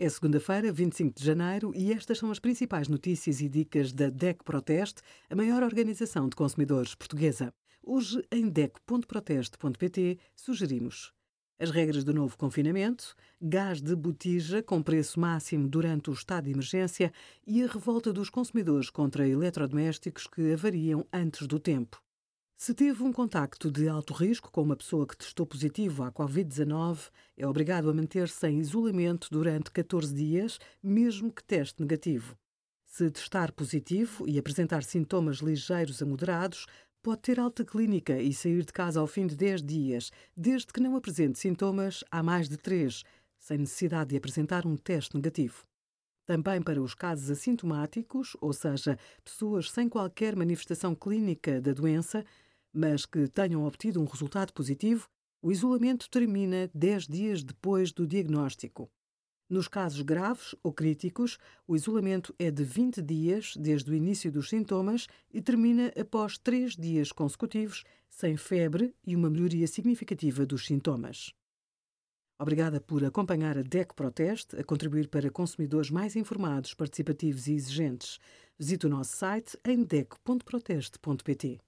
É segunda-feira, 25 de janeiro, e estas são as principais notícias e dicas da DEC Proteste, a maior organização de consumidores portuguesa. Hoje, em DEC.proteste.pt, sugerimos as regras do novo confinamento, gás de botija com preço máximo durante o estado de emergência e a revolta dos consumidores contra eletrodomésticos que avariam antes do tempo. Se teve um contacto de alto risco com uma pessoa que testou positivo à Covid-19, é obrigado a manter-se em isolamento durante 14 dias, mesmo que teste negativo. Se testar positivo e apresentar sintomas ligeiros a moderados, pode ter alta clínica e sair de casa ao fim de 10 dias, desde que não apresente sintomas há mais de 3, sem necessidade de apresentar um teste negativo. Também para os casos assintomáticos, ou seja, pessoas sem qualquer manifestação clínica da doença, mas que tenham obtido um resultado positivo, o isolamento termina 10 dias depois do diagnóstico. Nos casos graves ou críticos, o isolamento é de 20 dias desde o início dos sintomas e termina após 3 dias consecutivos, sem febre e uma melhoria significativa dos sintomas. Obrigada por acompanhar a DEC Proteste, a contribuir para consumidores mais informados, participativos e exigentes. Visite o nosso site em dec.proteste.pt.